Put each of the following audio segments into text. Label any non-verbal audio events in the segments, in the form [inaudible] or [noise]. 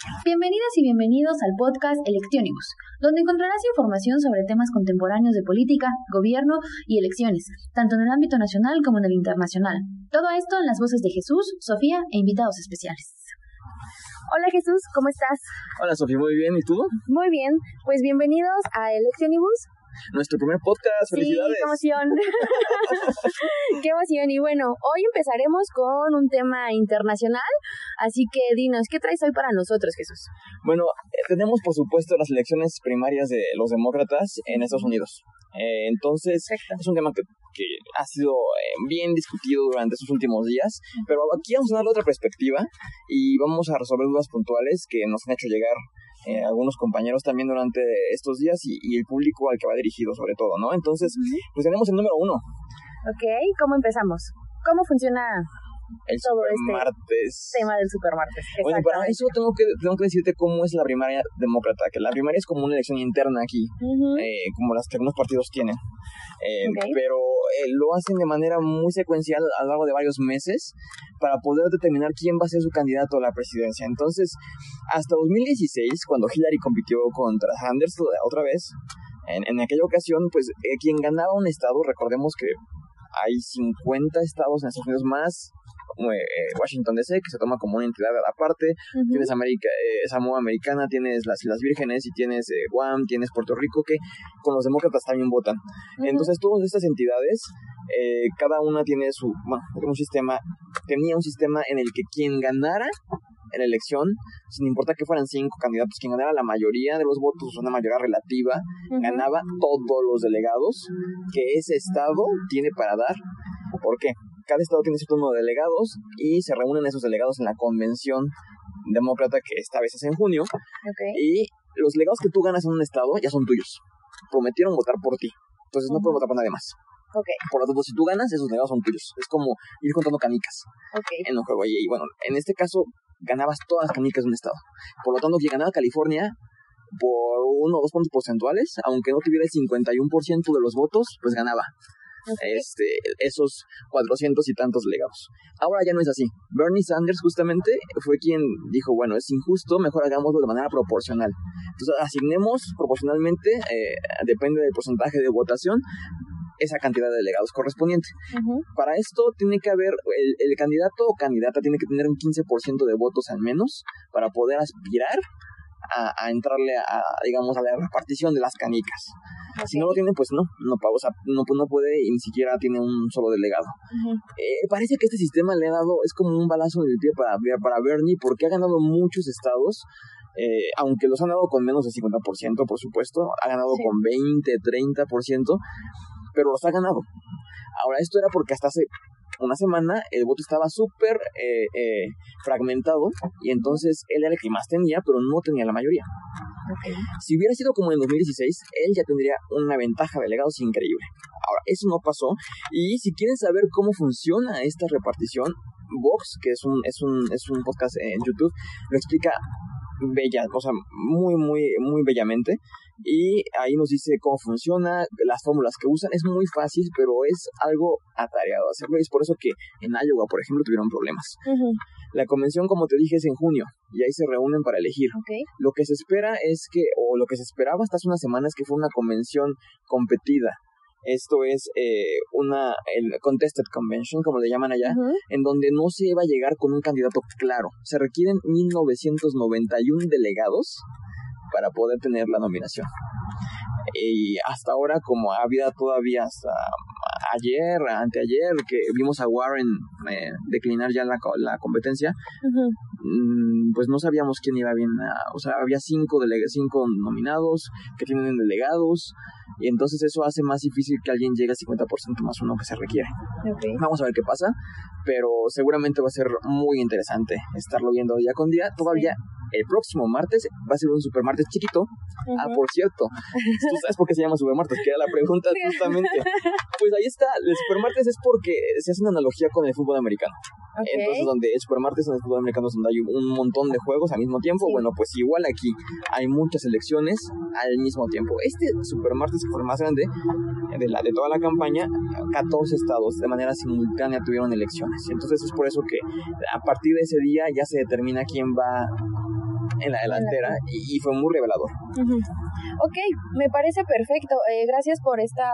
Bienvenidas y bienvenidos al podcast Electionibus, donde encontrarás información sobre temas contemporáneos de política, gobierno y elecciones, tanto en el ámbito nacional como en el internacional. Todo esto en las voces de Jesús, Sofía e invitados especiales. Hola Jesús, ¿cómo estás? Hola Sofía, muy bien, ¿y tú? Muy bien, pues bienvenidos a Electionibus, nuestro primer podcast. ¡Felicidades! Sí, qué emoción. [laughs] qué emoción. Y bueno, hoy empezaremos con un tema internacional. Así que dinos, ¿qué traes hoy para nosotros, Jesús? Bueno, eh, tenemos por supuesto las elecciones primarias de los demócratas en Estados Unidos. Eh, entonces, es un tema que, que ha sido eh, bien discutido durante estos últimos días, pero aquí vamos a darle otra perspectiva y vamos a resolver dudas puntuales que nos han hecho llegar eh, algunos compañeros también durante estos días y, el público al que va dirigido sobre todo, ¿no? Entonces, pues tenemos el número uno. Ok, ¿cómo empezamos? ¿Cómo funciona el todo este tema del supermartes. Bueno, para eso tengo que, tengo que decirte cómo es la primaria demócrata, que la primaria es como una elección interna aquí, eh, como las que algunos partidos tienen. Eh, pero eh, lo hacen de manera muy secuencial a lo largo de varios meses para poder determinar quién va a ser su candidato a la presidencia. Entonces, hasta 2016, cuando Hillary compitió contra Sanders otra vez, en, en aquella ocasión, pues quien ganaba un estado, recordemos que hay 50 estados en Estados Unidos más eh, Washington DC, que se toma como una entidad aparte. Tienes América, eh, Samoa Americana, tienes las Islas Vírgenes y tienes eh, Guam, tienes Puerto Rico, que con los demócratas también votan. Entonces, todas estas entidades, cada una tiene su, bueno, un sistema, tenía un sistema en el que quien ganara en la elección, sin importar que fueran cinco candidatos, quien ganara la mayoría de los votos, una mayoría relativa, ganaba todos los delegados que ese estado tiene para dar. ¿Por qué? Cada estado tiene cierto número de delegados y se reúnen esos delegados en la convención demócrata que esta vez es en junio. Y los delegados que tú ganas en un estado ya son tuyos. Prometieron votar por ti. Entonces no pueden votar por nadie más. Por lo tanto, si tú ganas, esos delegados son tuyos. Es como ir contando canicas en un juego. Y, bueno, en este caso ganabas todas las canicas de un estado. Por lo tanto, quien ganaba California por uno o dos puntos porcentuales, aunque no tuviera el 51% de los votos, pues ganaba este, esos cuatrocientos y tantos legados. Ahora ya no es así. Bernie Sanders justamente fue quien dijo, bueno, es injusto, mejor hagámoslo de manera proporcional. Entonces asignemos proporcionalmente, eh, depende del porcentaje de votación, esa cantidad de delegados correspondiente. Para esto tiene que haber, el, el, candidato o candidata tiene que tener un 15% de votos al menos para poder aspirar a, entrarle a, digamos, a la repartición de las canicas. Si no lo tiene, pues no, no, o sea, no, no puede y ni siquiera tiene un solo delegado. Eh, parece que este sistema le ha dado, es como un balazo en el pie para, para Bernie, porque ha ganado muchos estados, eh, aunque los han dado con menos del 50%, por supuesto, ha ganado con 20, 30%, pero los ha ganado. Ahora, esto era porque hasta hace una semana el voto estaba súper eh, eh, fragmentado y entonces él era el que más tenía, pero no tenía la mayoría. Si hubiera sido como en 2016, él ya tendría una ventaja de delegados increíble. Ahora, eso no pasó y si quieren saber cómo funciona esta repartición, Vox, que es un, es un, es un podcast en YouTube, lo explica bella, o sea, muy, muy, muy bellamente. Y ahí nos dice cómo funciona, las fórmulas que usan. Es muy fácil, pero es algo atareado hacerlo. Y es por eso que en Iowa, por ejemplo, tuvieron problemas. La convención, como te dije, es en junio y ahí se reúnen para elegir. Lo que se espera es que, o lo que se esperaba hasta hace unas semanas, que fue una convención competida esto es eh, una el contested convention, como le llaman allá, en donde no se iba a llegar con un candidato claro. Se requieren 1991 delegados para poder tener la nominación. Y hasta ahora, como ha habido todavía hasta ayer, anteayer, que vimos a Warren eh, declinar ya la, la competencia, mm, pues no sabíamos quién iba bien. o sea, había cinco, cinco nominados que tienen delegados, y entonces eso hace más difícil que alguien llegue a 50% más uno que se requiere. Vamos a ver qué pasa, pero seguramente va a ser muy interesante estarlo viendo día con día. Todavía el próximo martes va a ser un supermartes chiquito. Ah, por cierto, ¿tú sabes por qué se llama supermartes? Que era la pregunta [laughs] justamente. Pues ahí está, el supermartes es porque se hace una analogía con el fútbol americano. Entonces, donde el supermartes en el fútbol americano es donde hay un montón de juegos al mismo tiempo, bueno, pues igual aquí hay muchas elecciones al mismo tiempo. Este supermartes fue grande de, la, de toda la campaña, 14 estados de manera simultánea tuvieron elecciones. Entonces es por eso que a partir de ese día ya se determina quién va en la delantera y, fue muy revelador. Ok, me parece perfecto. Eh, gracias por esta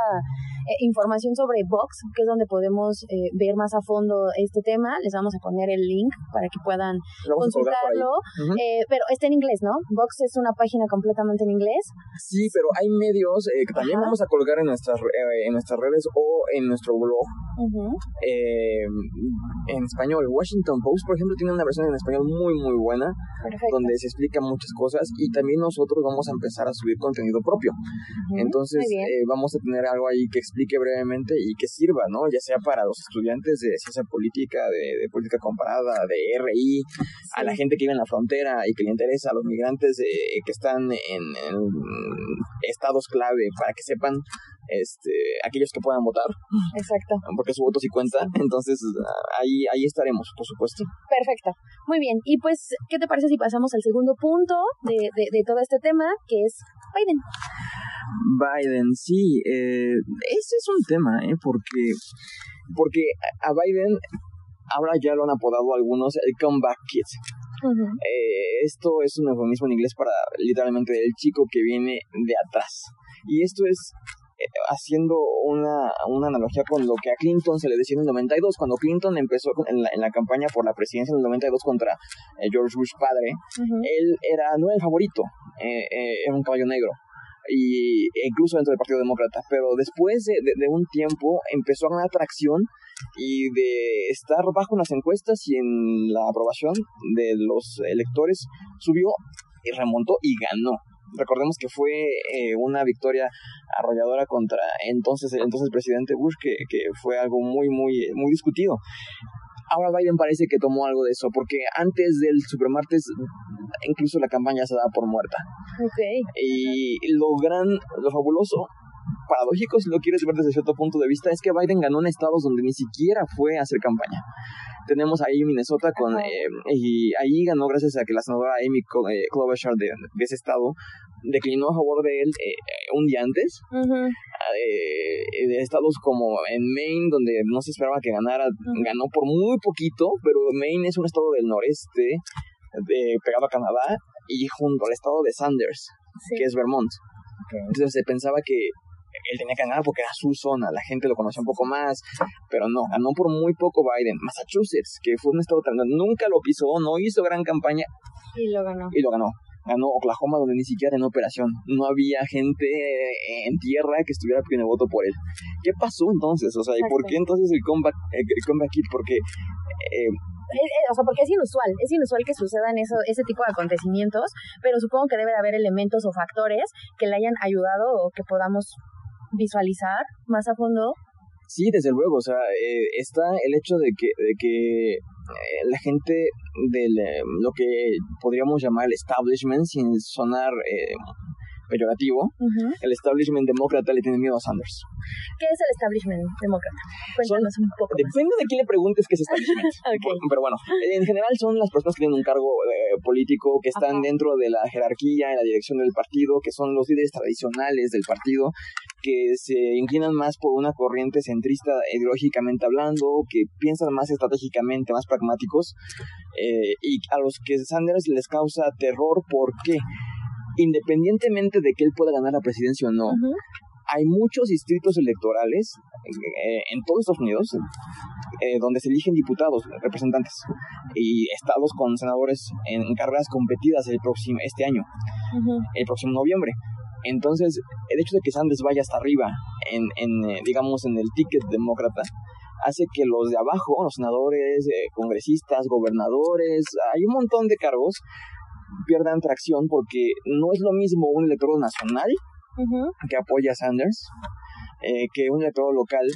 eh, información sobre Vox, que es donde podemos eh, ver más a fondo este tema. Les vamos a poner el link para que puedan consultarlo. Eh, pero está en inglés, ¿no? Vox es una página completamente en inglés. Sí, pero hay medios que también vamos a colgar en nuestras, en nuestras redes o en nuestro blog en español. Washington Post, por ejemplo, tiene una versión en español muy, muy buena, donde se explica muchas cosas y también nosotros vamos a empezar a subir contenido propio. Entonces, vamos a tener algo ahí que explica explique brevemente y que sirba, ¿no? Ya sea para los estudiantes de ciencia política, de, política comparada, de RI, a la gente que vive en la frontera y que le interesa, a los migrantes que están en, estados clave, para que sepan este, aquellos que puedan votar. Exacto. Porque su voto sí cuenta. Entonces, ahí, ahí estaremos, por supuesto. Perfecto. Muy bien. Y pues, ¿qué te parece si pasamos al segundo punto de, de, de todo este tema, que es Biden? Biden, sí, eh, ese es un tema, ¿eh? Porque, porque a Biden ahora ya lo han apodado algunos el comeback kid. eh, esto es un eufemismo en inglés para literalmente el chico que viene de atrás. Y esto es haciendo una, una analogía con lo que a Clinton se le decía en el 92, cuando Clinton empezó en la, en la campaña por la presidencia en el 92 contra eh, George Bush padre, él era no el favorito, eh, era un caballo negro y incluso dentro del Partido Demócrata, pero después de, de, un tiempo empezó a ganar atracción y de estar bajo en las encuestas y en la aprobación de los electores subió y remontó y ganó. Recordemos que fue eh, una victoria arrolladora contra entonces el entonces presidente Bush que, que fue algo muy muy muy discutido Ahora Biden parece que tomó algo de eso, porque antes del supermartes incluso la campaña se daba por muerta. Okay. Y lo gran, lo fabuloso, paradójico si lo quieres ver desde cierto punto de vista, es que Biden ganó en estados donde ni siquiera fue a hacer campaña. Tenemos ahí Minnesota con eh, y ahí ganó gracias a que la senadora Amy eh, Klobuchar de, de ese estado declinó a favor de él eh, un día antes. Eh, de estados como en Maine, donde no se esperaba que ganara, ganó por muy poquito, pero Maine es un estado del noreste, de, pegado a Canadá, y junto al estado de Sanders, que es Vermont. Entonces se pensaba que él tenía que ganar porque era su zona, la gente lo conocía un poco más, pero no, ganó por muy poco Biden. Massachusetts, que fue un estado tan nunca lo pisó, no hizo gran campaña. Y lo ganó. Y lo ganó ganó Oklahoma donde ni siquiera tenía operación. No había gente en tierra que estuviera pidiendo voto por él. ¿Qué pasó entonces? O sea, ¿y por qué entonces el comeback, el comeback kit? Porque... Eh, o sea, porque es inusual, es inusual que sucedan eso, ese tipo de acontecimientos, pero supongo que debe de haber elementos o factores que le hayan ayudado o que podamos visualizar más a fondo Sí, desde luego, o sea, eh, está el hecho de que, de que eh, la gente de eh, lo que podríamos llamar el establishment, sin sonar peyorativo, el establishment demócrata le tiene miedo a Sanders. ¿Qué es el establishment demócrata? Cuéntanos un poco. Depende de quién le preguntes qué es establishment. [laughs] Pero bueno, en general son las personas que tienen un cargo político, que están dentro de la jerarquía, en la dirección del partido, que son los líderes tradicionales del partido, que se inclinan más por una corriente centrista ideológicamente hablando, que piensan más estratégicamente, más pragmáticos, eh, y a los que Sanders les causa terror porque independientemente de que él pueda ganar la presidencia o no, hay muchos distritos electorales eh, en todos Estados Unidos eh, donde se eligen diputados, representantes, y estados con senadores en, carreras competidas el próximo, este año, el próximo noviembre. Entonces, el hecho de que Sanders vaya hasta arriba, en, en eh, digamos, en el ticket demócrata, hace que los de abajo, los senadores, congresistas, gobernadores, hay un montón de cargos, pierdan tracción porque no es lo mismo un electorado nacional que apoya a Sanders eh, que un electorado local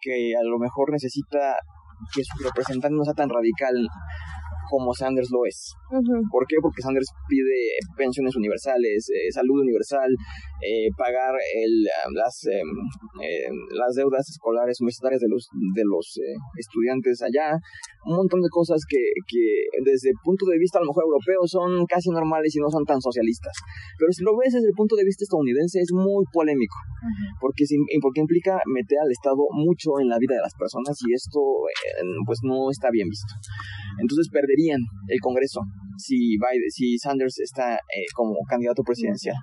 que a lo mejor necesita que su representante no sea tan radical como Sanders lo es. ¿Por qué? Porque Sanders pide pensiones universales, eh, salud universal, eh, pagar el, ah, las, em, em, las deudas escolares universitarias de los, de los eh, estudiantes allá, un montón de cosas que, que desde el punto de vista a lo mejor europeo son casi normales y no son tan socialistas. Pero si lo ves desde el punto de vista estadounidense es muy polémico, porque, porque implica meter al Estado mucho en la vida de las personas y esto pues no está bien visto. Entonces perderían el Congreso si, Biden, si Sanders está eh, como candidato presidencial.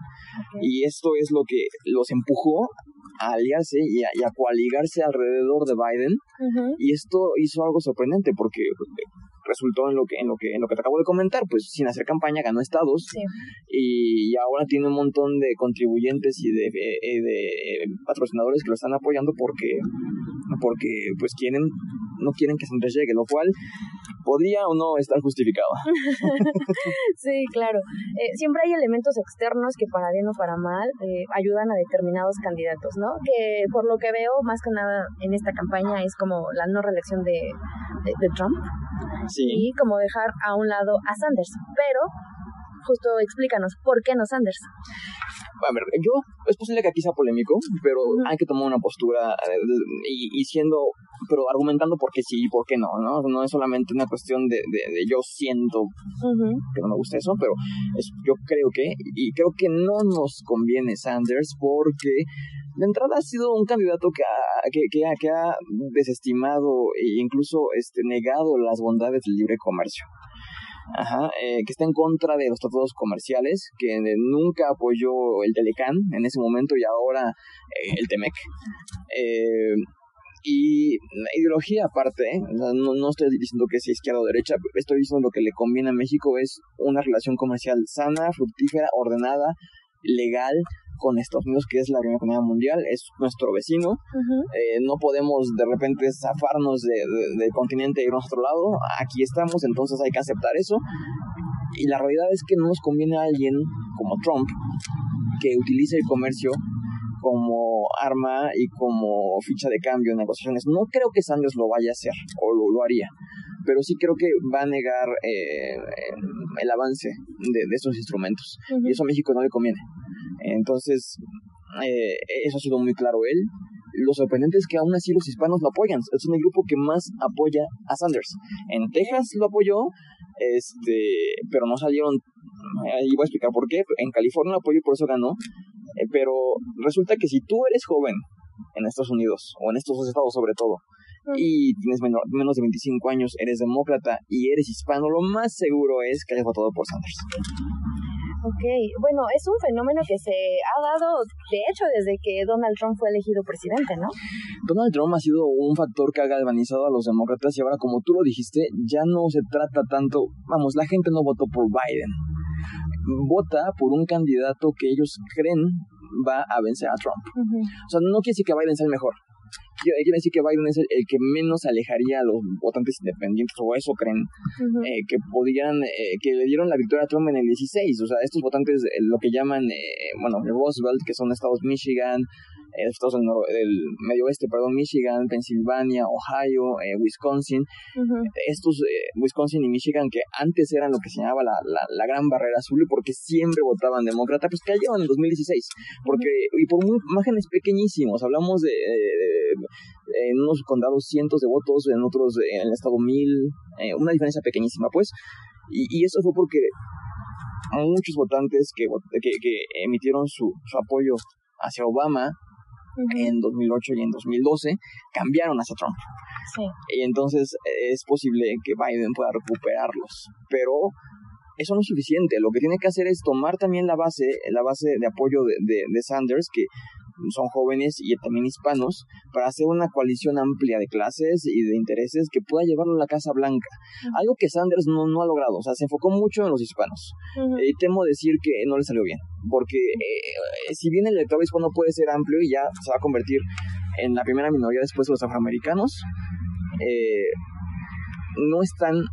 Y esto es lo que los empujó a aliarse y a, y a coaligarse alrededor de Biden. Y esto hizo algo sorprendente porque resultó en lo que en lo que en lo que te acabo de comentar pues sin hacer campaña ganó estados y, ahora tiene un montón de contribuyentes y de, eh, de, patrocinadores que lo están apoyando porque porque pues quieren no quieren que Sanders llegue lo cual podría o no estar justificado. [laughs] Sí claro. Eh, siempre hay elementos externos que para bien o para mal eh, ayudan a determinados candidatos no que por lo que veo más que nada en esta campaña es como la no reelección de, de Trump y como dejar a un lado a Sanders. Pero, justo explícanos, ¿por qué no Sanders? A ver, yo, es posible que aquí sea polémico, pero hay que tomar una postura y, siendo, pero argumentando por qué sí y por qué no, ¿no? No es solamente una cuestión de, de, yo siento que no me gusta eso, pero es, yo creo que, y creo que no nos conviene Sanders porque de entrada ha sido un candidato que ha, que, que, que ha desestimado e incluso este, negado las bondades del libre comercio. Ajá, eh, que está en contra de los tratados comerciales, que nunca apoyó el Telecán en ese momento y ahora eh, el Temec. Eh, y la ideología aparte, no, no, estoy diciendo que sea izquierda o derecha, estoy diciendo lo que le conviene a México es una relación comercial sana, fructífera, ordenada, legal, con Estados Unidos, que es la primera economía mundial, es nuestro vecino. eh, no podemos de repente zafarnos de, del continente e irnos a otro lado. Aquí estamos, entonces hay que aceptar eso. Y la realidad es que no nos conviene a alguien como Trump que utilice el comercio como arma y como ficha de cambio en negociaciones. No creo que Sanders lo vaya a hacer o lo, lo haría, pero sí creo que va a negar eh, el avance de, de estos instrumentos. Y eso a México no le conviene. Entonces, eh, eso ha sido muy claro él. Lo sorprendente es que aún así los hispanos lo apoyan. Es el grupo que más apoya a Sanders. En Texas lo apoyó, este, pero no salieron. Ahí voy a explicar por qué. En California lo apoyó y por eso ganó. Eh, pero resulta que si tú eres joven en Estados Unidos, o en estos dos estados sobre todo, y tienes menos de 25 años, eres demócrata y eres hispano, lo más seguro es que hayas votado por Sanders. Ok, bueno, es un fenómeno que se ha dado, de hecho, desde que Donald Trump fue elegido presidente, ¿no? Donald Trump ha sido un factor que ha galvanizado a los demócratas y ahora, como tú lo dijiste, ya no se trata tanto, vamos, la gente no votó por Biden, vota por un candidato que ellos creen va a vencer a Trump. O sea, no quiere decir que Biden sea el mejor, quiere decir que Biden es el, que menos alejaría a los votantes independientes, o eso creen, eh, que podían, eh, que le dieron la victoria a Trump en el 16. O sea, estos votantes, eh, lo que llaman, bueno, el Roosevelt, que son estados Michigan, estados del, del, medio oeste, perdón, Michigan, Pensilvania, Ohio, Wisconsin. Estos, Wisconsin y Michigan, que antes eran lo que se llamaba la, la, la, gran barrera azul, porque siempre votaban demócrata, pues cayeron en 2016. Porque, y por muy, márgenes pequeñísimos, hablamos de en unos condados cientos de votos, en otros en el estado mil, eh, una diferencia pequeñísima, pues. Y, y eso fue porque muchos votantes que, que, que emitieron su, su apoyo hacia Obama en 2008 y en 2012 cambiaron hacia Trump. Sí. Y entonces es posible que Biden pueda recuperarlos. Pero eso no es suficiente. Lo que tiene que hacer es tomar también la base, la base de apoyo de, de, de Sanders, que son jóvenes y también hispanos, para hacer una coalición amplia de clases y de intereses que pueda llevarlo a la Casa Blanca. Algo que Sanders no, no ha logrado, o sea, se enfocó mucho en los hispanos. Y temo decir que no le salió bien, porque eh, si bien el electorado hispano puede ser amplio y ya se va a convertir en la primera minoría después de los afroamericanos, eh, no están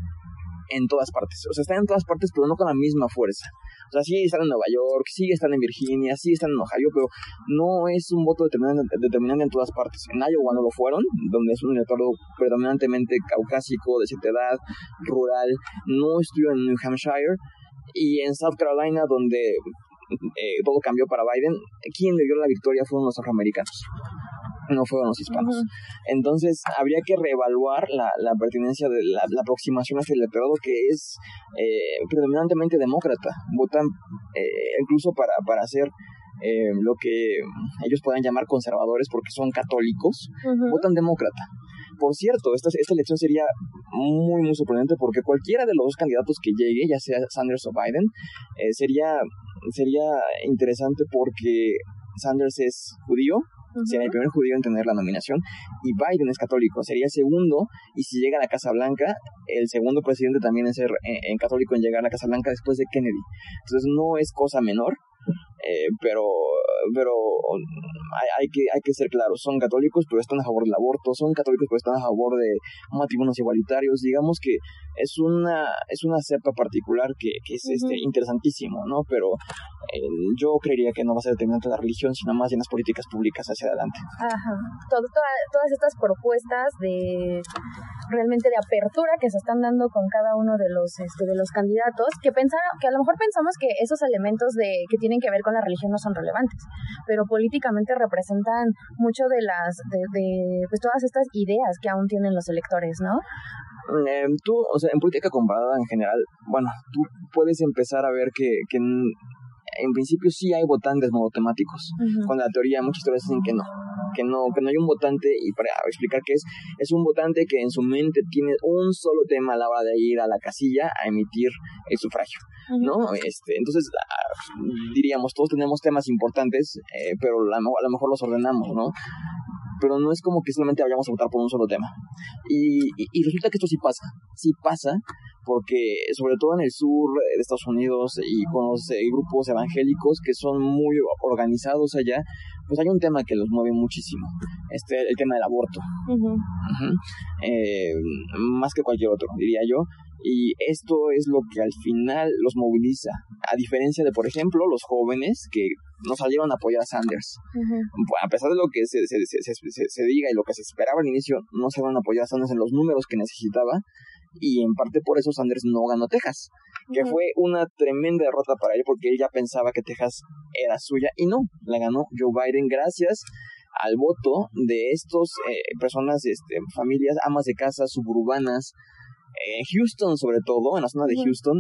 en todas partes. O sea, están en todas partes, pero no con la misma fuerza. O sea, sí están en Nueva York, sí están en Virginia, sí están en Ohio, pero no es un voto determinante, determinante en todas partes. En Iowa no lo fueron, donde es un electorado predominantemente caucásico, de cierta edad, rural. No estuvo en New Hampshire. Y en South Carolina, donde eh, todo cambió para Biden, quien le dio la victoria fueron los afroamericanos [laughs] no fueron los hispanos. Entonces, habría que reevaluar la, la pertinencia de la, la aproximación hacia el electorado que es eh, predominantemente demócrata. Votan eh, incluso para, para hacer eh, lo que ellos puedan llamar conservadores porque son católicos, votan demócrata. Por cierto, esta, esta elección sería muy, muy sorprendente porque cualquiera de los dos candidatos que llegue, ya sea Sanders o Biden, eh, sería, sería interesante porque Sanders es judío, sería el primer judío en tener la nominación, y Biden es católico, sería el segundo, y si llega a la Casa Blanca, el segundo presidente también es ser en católico en llegar a la Casa Blanca después de Kennedy. Entonces no es cosa menor, eh, pero pero hay, hay, que, hay que ser claros, son católicos pero están a favor del aborto, son católicos pero están a favor de matrimonios igualitarios, digamos que es una, es una cepa particular que, que es este, interesantísimo, ¿no? Pero eh, yo creería que no va a ser determinante la religión, sino más en las políticas públicas hacia adelante. Ajá. todas estas propuestas de realmente de apertura que se están dando con cada uno de los este, de los candidatos que pensaron que a lo mejor pensamos que esos elementos de que tienen que ver con la religión no son relevantes pero políticamente representan mucho de las de, pues todas estas ideas que aún tienen los electores no eh, tú o sea en política comparada en general bueno tú puedes empezar a ver que, que en principio sí hay votantes monotemáticos, con la teoría muchas historias dicen que no, que no, que no hay un votante, y para explicar qué es, es un votante que en su mente tiene un solo tema a la hora de ir a la casilla a emitir el sufragio. ¿no? Este, entonces, ah, diríamos, todos tenemos temas importantes, eh, pero a lo mejor los ordenamos, ¿no? Pero no es como que solamente vayamos a votar por un solo tema. Y, y, resulta que esto sí pasa, sí pasa, porque sobre todo en el sur de Estados Unidos y con los eh, grupos evangélicos que son muy organizados allá, pues hay un tema que los mueve muchísimo, este, el tema del aborto, eh, más que cualquier otro, diría yo. Y esto es lo que al final los moviliza, a diferencia de, por ejemplo, los jóvenes que no salieron a apoyar a Sanders. A pesar de lo que se, se, se, se, diga y lo que se esperaba al inicio, no salieron a apoyar a Sanders en los números que necesitaba. Y en parte por eso Sanders no ganó Texas, que fue una tremenda derrota para él porque él ya pensaba que Texas era suya y no, la ganó Joe Biden gracias al voto de estos eh, personas, este, familias, amas de casa, suburbanas, en Houston sobre todo, en la zona de Houston,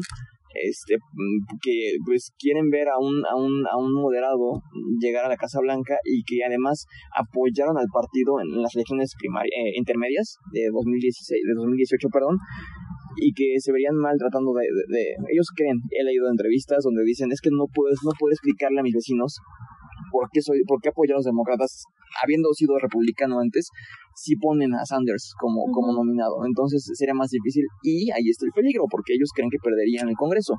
este mm, que pues quieren ver a un, a un, a un moderado llegar a la Casa Blanca y que además apoyaron al partido en las elecciones primarias eh, intermedias de 2016 de 2018 perdón y que se verían mal tratando de, de, ellos creen he leído entrevistas donde dicen es que no puedes no puedo explicarle a mis vecinos por qué soy por qué apoyo a los demócratas habiendo sido republicano antes si ponen a Sanders como, como nominado. Entonces sería más difícil y ahí está el peligro, porque ellos creen que perderían el Congreso,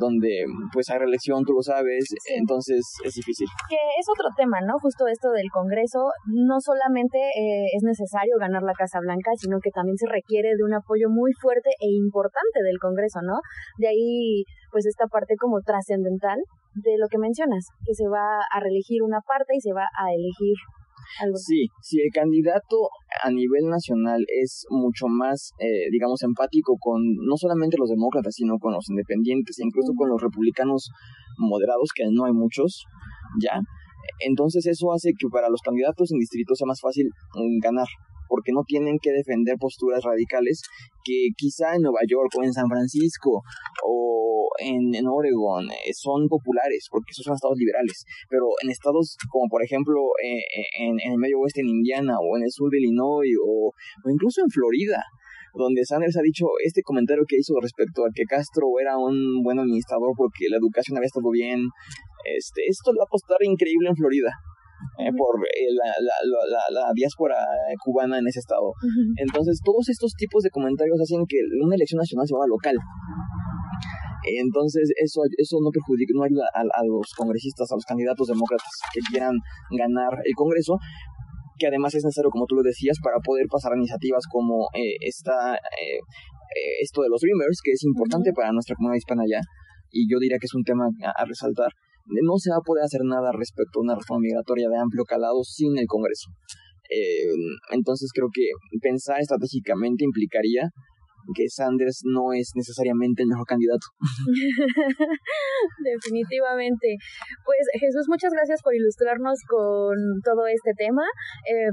donde pues hay reelección, tú lo sabes, entonces es difícil. Que es otro tema, ¿no? Justo esto del Congreso, no solamente eh, es necesario ganar la Casa Blanca, sino que también se requiere de un apoyo muy fuerte e importante del Congreso, ¿no? De ahí pues esta parte como trascendental de lo que mencionas, que se va a reelegir una parte y se va a elegir Sí, si el candidato a nivel nacional es mucho más, eh, digamos, empático con no solamente los demócratas, sino con los independientes e incluso con los republicanos moderados, que no hay muchos, ya. Entonces eso hace que para los candidatos en distrito sea más fácil mm, ganar porque no tienen que defender posturas radicales que quizá en Nueva York o en San Francisco o en, en Oregon eh, son populares, porque esos son estados liberales, pero en estados como por ejemplo eh, eh, en, en, el medio oeste en Indiana o en el sur de Illinois o, o incluso en Florida, donde Sanders ha dicho este comentario que hizo respecto a que Castro era un buen administrador porque la educación había estado bien. Este, esto le va a costar increíble en Florida. Eh, por eh, la, la, la, la, diáspora cubana en ese estado. Entonces, todos estos tipos de comentarios hacen que una elección nacional se vuelva local. Entonces, eso, eso no perjudica, no ayuda a, a, los congresistas, a los candidatos demócratas que quieran ganar el Congreso, que además es necesario, como tú lo decías, para poder pasar iniciativas como eh, esta, eh, eh, esto de los Dreamers, que es importante para nuestra comunidad hispana ya, y yo diría que es un tema a resaltar no se va a poder hacer nada respecto a una reforma migratoria de amplio calado sin el Congreso. Eh, entonces creo que pensar estratégicamente implicaría que Sanders no es necesariamente el mejor candidato. [laughs] Definitivamente. Pues Jesús, muchas gracias por ilustrarnos con todo este tema. Eh,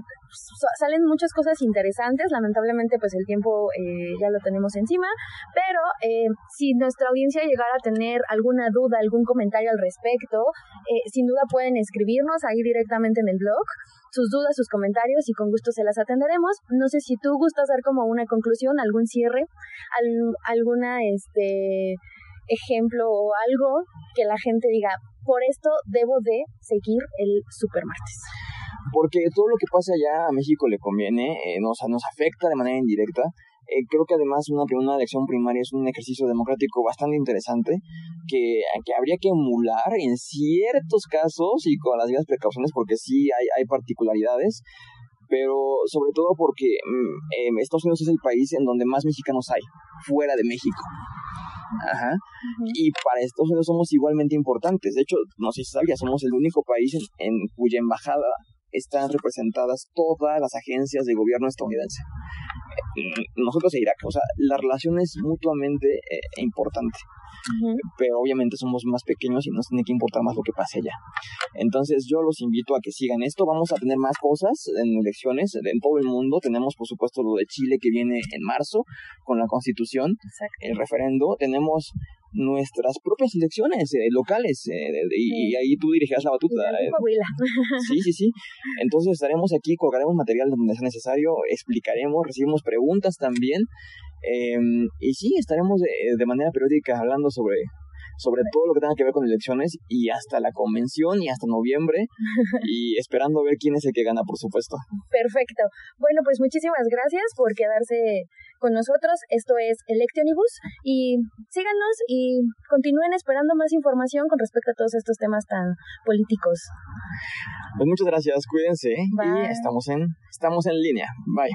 salen muchas cosas interesantes, lamentablemente pues el tiempo eh, ya lo tenemos encima, pero eh, si nuestra audiencia llegara a tener alguna duda, algún comentario al respecto, eh, sin duda pueden escribirnos ahí directamente en el blog. Sus dudas, sus comentarios y con gusto se las atenderemos. No sé si tú gustas dar como una conclusión, algún cierre, alguna este ejemplo o algo que la gente diga, por esto debo de seguir el supermartes porque todo lo que pasa allá a México le conviene, eh, nos, nos afecta de manera indirecta. Eh, creo que además una, una elección primaria es un ejercicio democrático bastante interesante que, que habría que emular en ciertos casos y con las debidas precauciones porque sí hay, hay particularidades, pero sobre todo porque mm, Estados Unidos es el país en donde más mexicanos hay, fuera de México. Ajá. Y para Estados Unidos somos igualmente importantes. De hecho, no sé si sabía, somos el único país en cuya embajada están representadas todas las agencias de gobierno estadounidense. Eh, nosotros e Irak, o sea, la relación es mutuamente eh, importante. Pero obviamente somos más pequeños y nos tiene que importar más lo que pase allá. Entonces yo los invito a que sigan esto. Vamos a tener más cosas en elecciones en todo el mundo. Tenemos por supuesto lo de Chile que viene en marzo con la constitución, el referendo. Tenemos nuestras propias elecciones eh, locales eh, y, ahí tú dirigirás la batuta. Eh. Sí, sí, sí. Entonces estaremos aquí, colgaremos material donde sea necesario, explicaremos, recibimos preguntas también em, y sí, estaremos de manera periódica hablando sobre sobre todo lo que tenga que ver con elecciones y hasta la convención y hasta noviembre [laughs] y esperando ver quién es el que gana, por supuesto. Perfecto. Bueno, pues muchísimas gracias por quedarse con nosotros. Esto es Electionibus y síganos y continúen esperando más información con respecto a todos estos temas tan políticos. Pues muchas gracias, cuídense y estamos en estamos en línea. Bye.